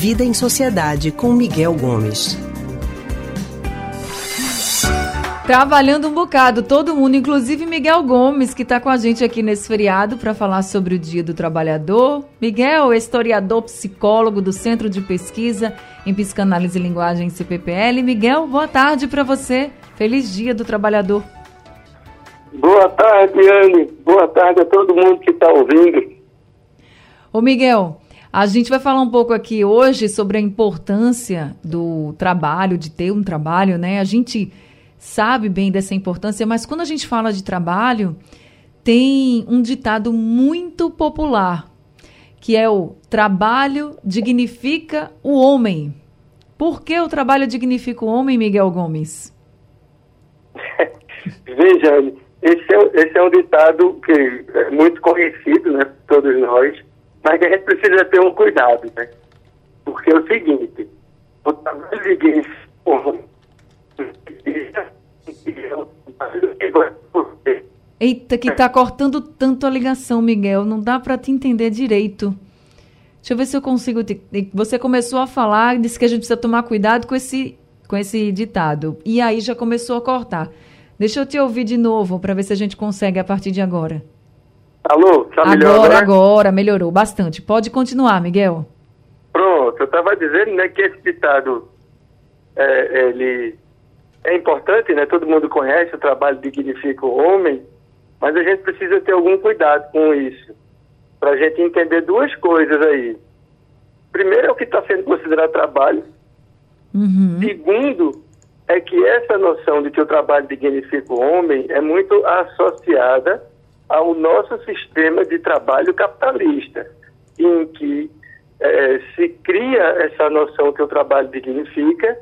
Vida em Sociedade com Miguel Gomes. Trabalhando um bocado, todo mundo, inclusive Miguel Gomes, que está com a gente aqui nesse feriado para falar sobre o Dia do Trabalhador. Miguel, historiador, psicólogo do Centro de Pesquisa em Psicanálise e Linguagem CPPL. Miguel, boa tarde para você. Feliz Dia do Trabalhador. Boa tarde, Anne. Boa tarde a todo mundo que está ouvindo. Ô, Miguel, a gente vai falar um pouco aqui hoje sobre a importância do trabalho, de ter um trabalho, né? A gente sabe bem dessa importância, mas quando a gente fala de trabalho, tem um ditado muito popular, que é o trabalho dignifica o homem. Por que o trabalho dignifica o homem, Miguel Gomes? Veja, esse é, esse é um ditado que é muito conhecido, né, todos nós, mas a gente precisa ter um cuidado, né? Porque é o seguinte, o trabalho o homem Eita, que tá cortando tanto a ligação, Miguel. Não dá para te entender direito. Deixa eu ver se eu consigo. Te... Você começou a falar disse que a gente precisa tomar cuidado com esse, com esse ditado. E aí já começou a cortar. Deixa eu te ouvir de novo para ver se a gente consegue a partir de agora. Alô, tá melhor agora? Agora, agora, melhorou bastante. Pode continuar, Miguel. Pronto, eu estava dizendo né, que esse ditado é, ele é importante, né? Todo mundo conhece o trabalho dignifica o homem, mas a gente precisa ter algum cuidado com isso, para a gente entender duas coisas aí. Primeiro é o que está sendo considerado trabalho. Uhum. Segundo é que essa noção de que o trabalho dignifica o homem é muito associada ao nosso sistema de trabalho capitalista, em que é, se cria essa noção que o trabalho dignifica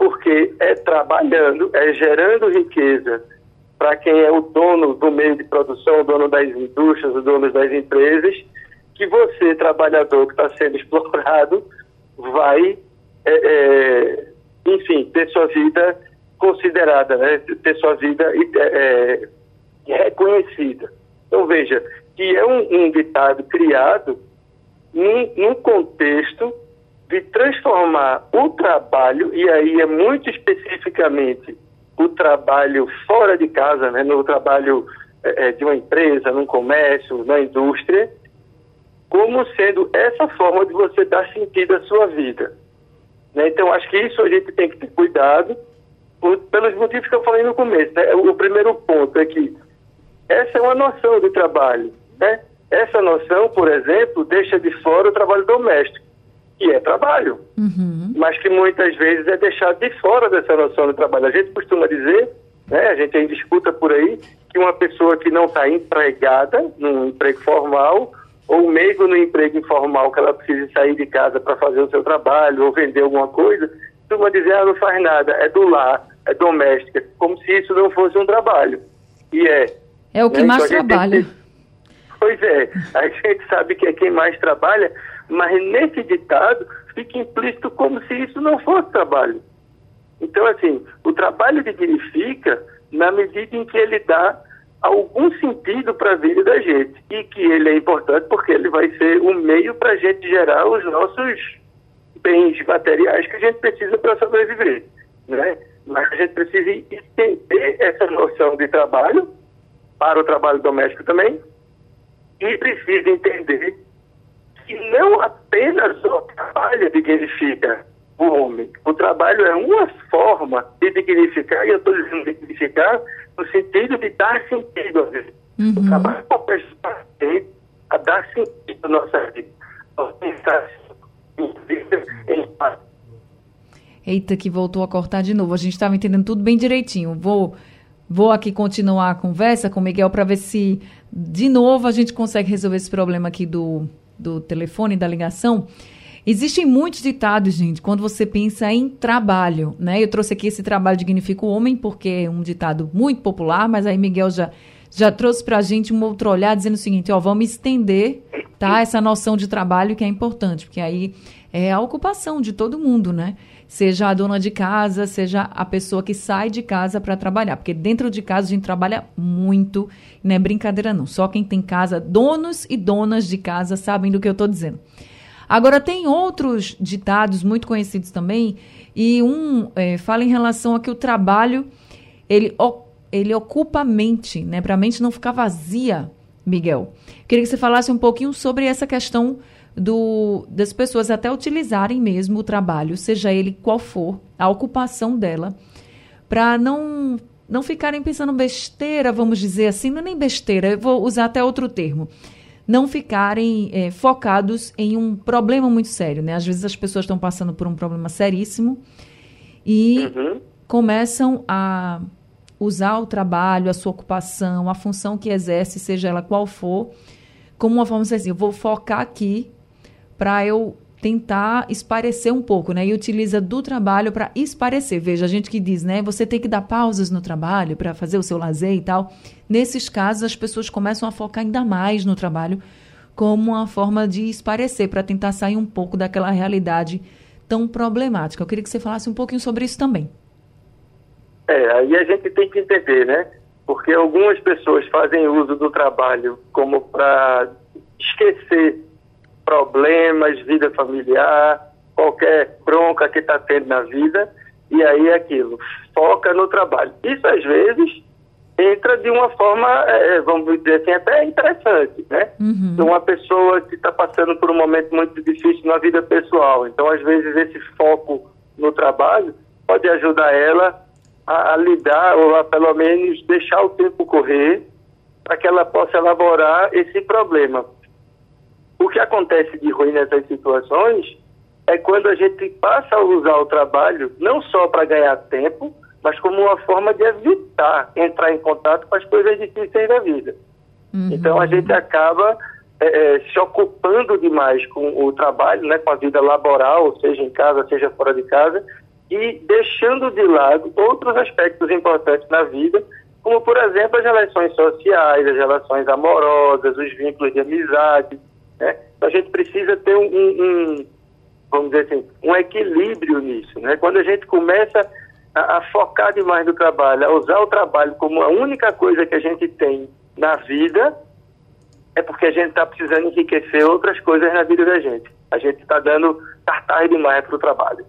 porque é trabalhando, é gerando riqueza para quem é o dono do meio de produção, o dono das indústrias, o dono das empresas, que você, trabalhador que está sendo explorado, vai, é, é, enfim, ter sua vida considerada, né? ter sua vida é, é, reconhecida. Então, veja, que é um, um ditado criado num, num contexto de transformar o trabalho, e aí é muito especificamente o trabalho fora de casa, né, no trabalho é, de uma empresa, num comércio, na indústria, como sendo essa forma de você dar sentido à sua vida. Né? Então, acho que isso a gente tem que ter cuidado, por, pelos motivos que eu falei no começo. Né? O, o primeiro ponto é que essa é uma noção de trabalho. Né? Essa noção, por exemplo, deixa de fora o trabalho doméstico que é trabalho, uhum. mas que muitas vezes é deixado de fora dessa noção de trabalho. A gente costuma dizer, né, a gente ainda escuta por aí, que uma pessoa que não está empregada num emprego formal, ou mesmo no emprego informal, que ela precisa sair de casa para fazer o seu trabalho ou vender alguma coisa, costuma dizer, ah, não faz nada, é do lar, é doméstica, como se isso não fosse um trabalho. E é. É o que né? mais então, trabalha. Pois é, a gente sabe que é quem mais trabalha, mas nesse ditado fica implícito como se isso não fosse trabalho. Então, assim, o trabalho dignifica na medida em que ele dá algum sentido para a vida da gente e que ele é importante porque ele vai ser um meio para a gente gerar os nossos bens materiais que a gente precisa para sobreviver, né? Mas a gente precisa entender essa noção de trabalho para o trabalho doméstico também e precisa entender que não apenas o trabalho dignifica o homem. O trabalho é uma forma de dignificar, e eu estou dizendo dignificar no sentido de dar sentido à vida. Uhum. O trabalho é a dar sentido à nossa vida. Pensar em Eita, que voltou a cortar de novo. A gente estava entendendo tudo bem direitinho. Vou, vou aqui continuar a conversa com o Miguel para ver se, de novo, a gente consegue resolver esse problema aqui do, do telefone, da ligação, existem muitos ditados, gente, quando você pensa em trabalho, né? Eu trouxe aqui esse trabalho dignifica o homem, porque é um ditado muito popular, mas aí Miguel já, já trouxe a gente um outro olhar, dizendo o seguinte, ó, vamos estender, tá? Essa noção de trabalho que é importante, porque aí é a ocupação de todo mundo, né? Seja a dona de casa, seja a pessoa que sai de casa para trabalhar. Porque dentro de casa a gente trabalha muito, não é brincadeira não. Só quem tem casa, donos e donas de casa sabem do que eu estou dizendo. Agora, tem outros ditados muito conhecidos também, e um é, fala em relação a que o trabalho ele, ele ocupa a mente, né? Para a mente não ficar vazia, Miguel. Queria que você falasse um pouquinho sobre essa questão do, das pessoas até utilizarem mesmo o trabalho, seja ele qual for, a ocupação dela, para não não ficarem pensando besteira, vamos dizer assim, não é nem besteira, eu vou usar até outro termo. Não ficarem é, focados em um problema muito sério, né? Às vezes as pessoas estão passando por um problema seríssimo e uhum. começam a usar o trabalho, a sua ocupação, a função que exerce, seja ela qual for, como uma forma de assim, eu vou focar aqui para eu tentar esparecer um pouco, né? E utiliza do trabalho para esparecer. Veja, a gente que diz, né? Você tem que dar pausas no trabalho para fazer o seu lazer e tal. Nesses casos, as pessoas começam a focar ainda mais no trabalho como uma forma de esparecer, para tentar sair um pouco daquela realidade tão problemática. Eu queria que você falasse um pouquinho sobre isso também. É, aí a gente tem que entender, né? Porque algumas pessoas fazem uso do trabalho como para esquecer problemas, vida familiar, qualquer bronca que está tendo na vida, e aí é aquilo, foca no trabalho. Isso às vezes entra de uma forma, é, é vamos dizer assim, até interessante, né? Uhum. Uma pessoa que está passando por um momento muito difícil na vida pessoal, então às vezes esse foco no trabalho pode ajudar ela a, a lidar ou a pelo menos deixar o tempo correr para que ela possa elaborar esse problema. O que acontece de ruim nessas situações é quando a gente passa a usar o trabalho não só para ganhar tempo, mas como uma forma de evitar entrar em contato com as coisas difíceis da vida. Uhum. Então a gente acaba é, é, se ocupando demais com o trabalho, né, com a vida laboral, seja em casa, seja fora de casa, e deixando de lado outros aspectos importantes na vida, como por exemplo as relações sociais, as relações amorosas, os vínculos de amizade, né? Então, a gente precisa ter um, um, vamos dizer assim, um equilíbrio nisso. Né? Quando a gente começa a, a, focar demais no trabalho, a usar o trabalho como a única coisa que a gente tem na vida, é porque a gente está precisando enriquecer outras coisas na vida da gente. A gente está dando cartaz demais para o trabalho.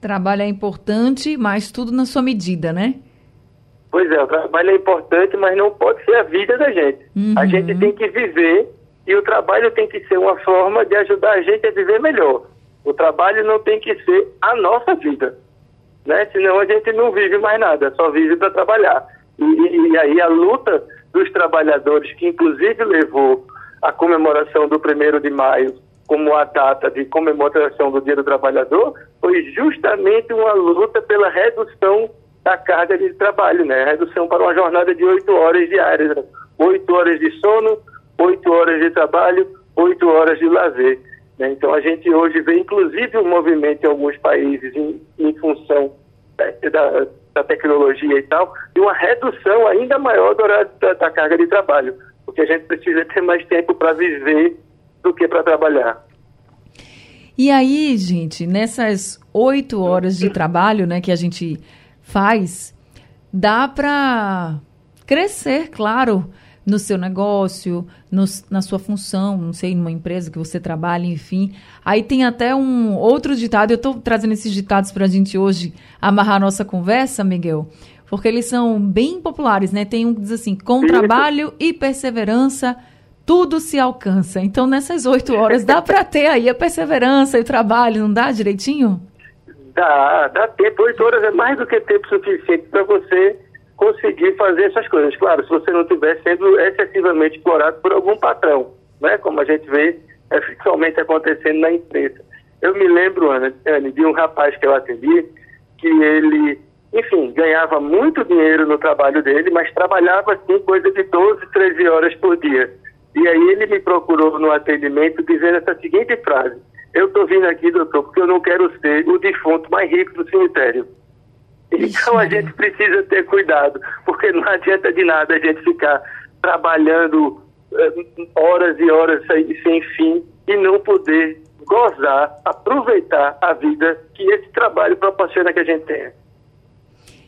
Trabalho é importante, mas tudo na sua medida, né? Pois é, o trabalho é importante, mas não pode ser a vida da gente. Uhum. A gente tem que viver e o trabalho tem que ser uma forma de ajudar a gente a viver melhor. O trabalho não tem que ser a nossa vida, né? Senão a gente não vive mais nada, só vive para trabalhar. E, e, e, aí a luta dos trabalhadores, que inclusive levou a comemoração do 1 de maio como a data de comemoração do Dia do Trabalhador, foi justamente uma luta pela redução da carga de trabalho, né? Redução para uma jornada de oito horas diárias, oito horas de sono, oito horas de trabalho, oito horas de lazer. Né? Então a gente hoje vê inclusive um movimento em alguns países em, em função da, da, tecnologia e tal, de uma redução ainda maior do horário da, da carga de trabalho, porque a gente precisa ter mais tempo para viver do que para trabalhar. E aí, gente, nessas oito horas de trabalho, né, que a gente faz, dá para crescer, claro, no seu negócio, no, na sua função, não sei, numa empresa que você trabalha, enfim. Aí tem até um outro ditado, eu estou trazendo esses ditados para a gente hoje amarrar a nossa conversa, Miguel, porque eles são bem populares, né? Tem um que diz assim: com trabalho e perseverança, tudo se alcança. Então, nessas oito horas, dá para ter aí a perseverança e o trabalho, não dá direitinho? Dá, dá tempo. Oito horas é mais do que tempo suficiente para você conseguir fazer essas coisas. Claro, se você não estiver sendo excessivamente explorado por algum patrão, né? como a gente vê é, acontecendo na imprensa. Eu me lembro, Ana, de um rapaz que eu atendi, que ele, enfim, ganhava muito dinheiro no trabalho dele, mas trabalhava assim coisa de 12, 13 horas por dia. E aí ele me procurou no atendimento dizendo essa seguinte frase: Eu estou vindo aqui, doutor, porque eu não quero ser o defunto mais rico do cemitério. Então a gente precisa ter cuidado, porque não adianta de nada a gente ficar trabalhando eh, horas e horas sem fim e não poder gozar, aproveitar a vida que esse trabalho proporciona que a gente tenha.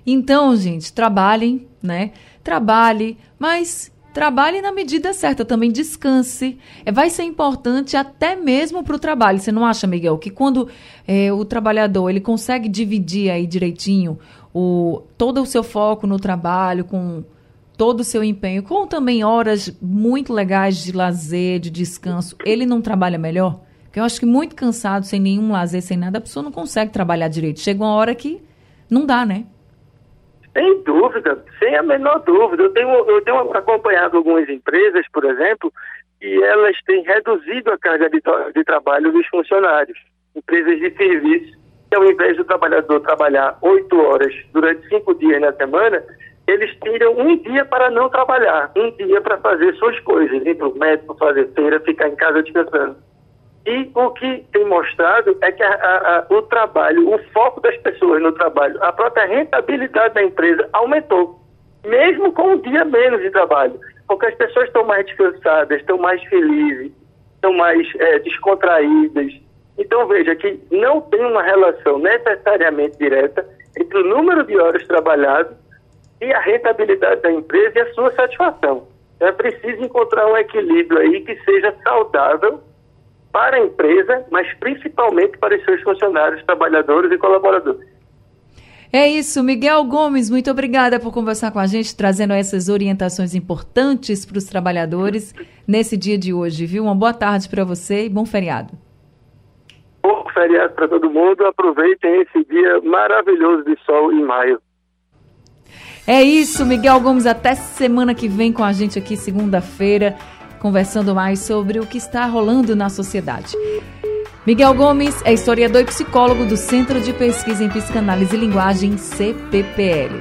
Então, gente, trabalhem, né? Trabalhe, mas trabalhe na medida certa, também descanse. É, vai ser importante até mesmo para o trabalho. Você não acha, Miguel, que quando é, o trabalhador ele consegue dividir aí direitinho o, todo o seu foco no trabalho, com todo o seu empenho, com também horas muito legais de lazer, de descanso, ele não trabalha melhor? Porque eu acho que muito cansado, sem nenhum lazer, sem nada, a pessoa não consegue trabalhar direito. Chega uma hora que não dá, né? Sem dúvida, sem a menor dúvida. Eu tenho, eu tenho acompanhado algumas empresas, por exemplo, e elas têm reduzido a carga de, de trabalho dos funcionários. Empresas de serviço, que ao invés do trabalhador trabalhar oito horas durante cinco dias na semana, eles tiram um dia para não trabalhar, um dia para fazer suas coisas, ir para o médico, fazer feira, ficar em casa descansando. E o que tem mostrado é que a, a, o trabalho, o foco das pessoas no trabalho, a própria rentabilidade da empresa aumentou, mesmo com um dia menos de trabalho, porque as pessoas estão mais descansadas, estão mais felizes, estão mais é, descontraídas. Então veja que não tem uma relação necessariamente direta entre o número de horas trabalhadas e a rentabilidade da empresa e a sua satisfação. Então, é preciso encontrar um equilíbrio aí que seja saudável para a empresa, mas principalmente para os seus funcionários, trabalhadores e colaboradores. É isso, Miguel Gomes, muito obrigada por conversar com a gente, trazendo essas orientações importantes para os trabalhadores nesse dia de hoje, viu? Uma boa tarde para você e bom feriado. Bom feriado para todo mundo, aproveitem esse dia maravilhoso de sol em maio. É isso, Miguel Gomes, até semana que vem com a gente aqui, segunda-feira conversando mais sobre o que está rolando na sociedade. Miguel Gomes é historiador e psicólogo do Centro de Pesquisa em Psicanálise e Linguagem, CPPL.